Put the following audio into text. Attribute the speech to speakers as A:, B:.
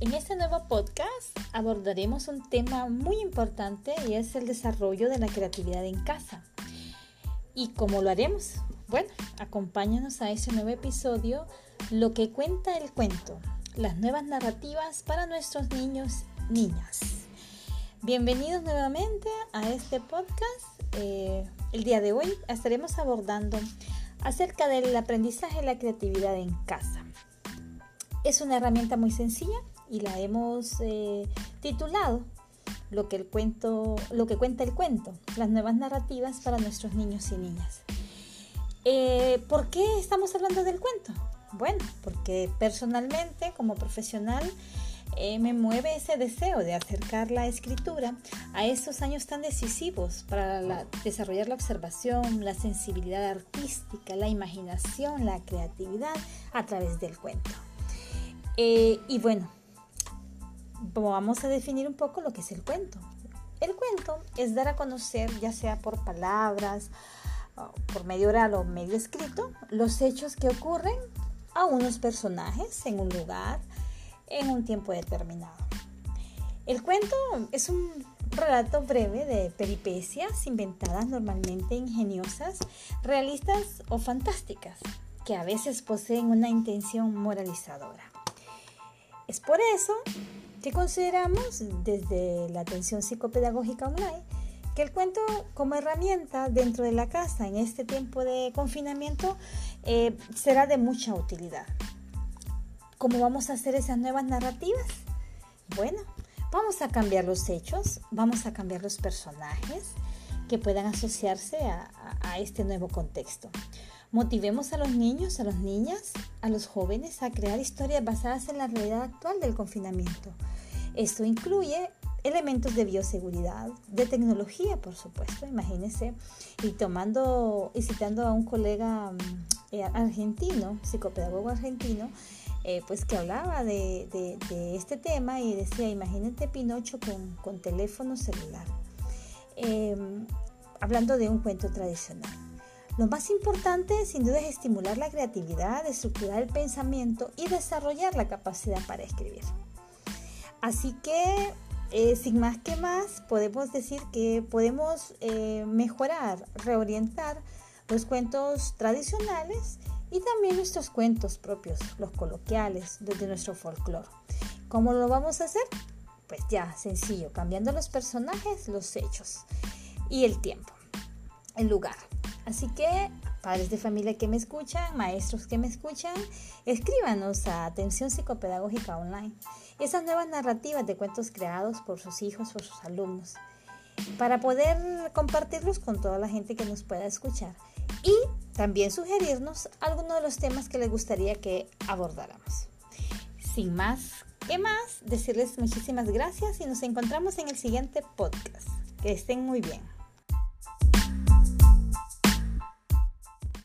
A: En este nuevo podcast abordaremos un tema muy importante y es el desarrollo de la creatividad en casa. ¿Y cómo lo haremos? Bueno, acompáñanos a este nuevo episodio, lo que cuenta el cuento, las nuevas narrativas para nuestros niños, niñas. Bienvenidos nuevamente a este podcast. Eh, el día de hoy estaremos abordando acerca del aprendizaje y la creatividad en casa. Es una herramienta muy sencilla y la hemos eh, titulado lo que, el cuento, lo que cuenta el cuento, las nuevas narrativas para nuestros niños y niñas. Eh, ¿Por qué estamos hablando del cuento? Bueno, porque personalmente como profesional eh, me mueve ese deseo de acercar la escritura a esos años tan decisivos para desarrollar la observación, la sensibilidad artística, la imaginación, la creatividad a través del cuento. Y bueno, vamos a definir un poco lo que es el cuento. El cuento es dar a conocer, ya sea por palabras, por medio oral o medio escrito, los hechos que ocurren a unos personajes en un lugar, en un tiempo determinado. El cuento es un relato breve de peripecias inventadas normalmente ingeniosas, realistas o fantásticas, que a veces poseen una intención moralizadora. Es por eso que consideramos desde la atención psicopedagógica online que el cuento como herramienta dentro de la casa en este tiempo de confinamiento eh, será de mucha utilidad. ¿Cómo vamos a hacer esas nuevas narrativas? Bueno, vamos a cambiar los hechos, vamos a cambiar los personajes que puedan asociarse a este nuevo contexto. Motivemos a los niños, a las niñas, a los jóvenes a crear historias basadas en la realidad actual del confinamiento. Esto incluye elementos de bioseguridad, de tecnología, por supuesto, imagínense, y tomando citando a un colega mm, eh, argentino, psicopedagogo argentino, eh, pues que hablaba de, este tema y decía, imagínate Pinocho con, teléfono celular, em, hablando de un cuento tradicional. Lo más importante sin duda es estimular la creatividad, estructurar el pensamiento y desarrollar la capacidad para escribir. Así que, eh, sin más que más, podemos decir que podemos eh, mejorar, reorientar los cuentos tradicionales y también nuestros cuentos propios, los coloquiales, los de nuestro folclore. ¿Cómo lo vamos a hacer? Pues ya, sencillo, cambiando los personajes, los hechos y el tiempo, el lugar. Así que, padres de familia que me escuchan, maestros que me escuchan, escríbanos a Atención Psicopedagógica Online. Esas nuevas narrativas de cuentos creados por sus hijos, por sus alumnos, para poder compartirlos con toda la gente que nos pueda escuchar. Y también sugerirnos algunos de los temas que les gustaría que abordáramos. Sin más que más, decirles muchísimas gracias y nos encontramos en el siguiente podcast. Que estén muy bien.